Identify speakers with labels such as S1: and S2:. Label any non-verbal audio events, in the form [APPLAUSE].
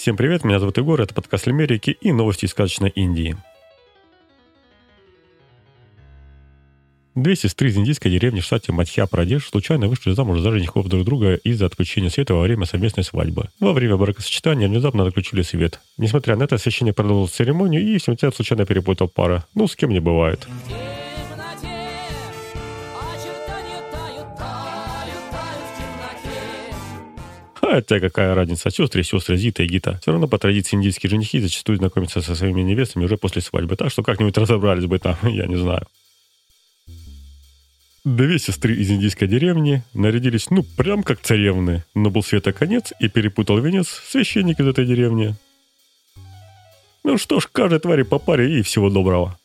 S1: Всем привет, меня зовут Егор, это подкаст Лимерики и новости из сказочной Индии. Две сестры из индийской деревни в штате Мадхья-Прадеш случайно вышли замуж за женихов друг друга из-за отключения света во время совместной свадьбы. Во время бракосочетания внезапно отключили свет. Несмотря на это, священник продолжил церемонию и в случайно перепутал пара. Ну, с кем не бывает. Хотя какая разница, сестры сестры Зита и Гита. Все равно по традиции индийские женихи зачастую знакомятся со своими невестами уже после свадьбы, так что как-нибудь разобрались бы там, [LAUGHS] я не знаю. Две сестры из индийской деревни нарядились, ну, прям как царевны, но был света конец и перепутал венец священник из этой деревни. Ну что ж, каждой твари по паре и всего доброго.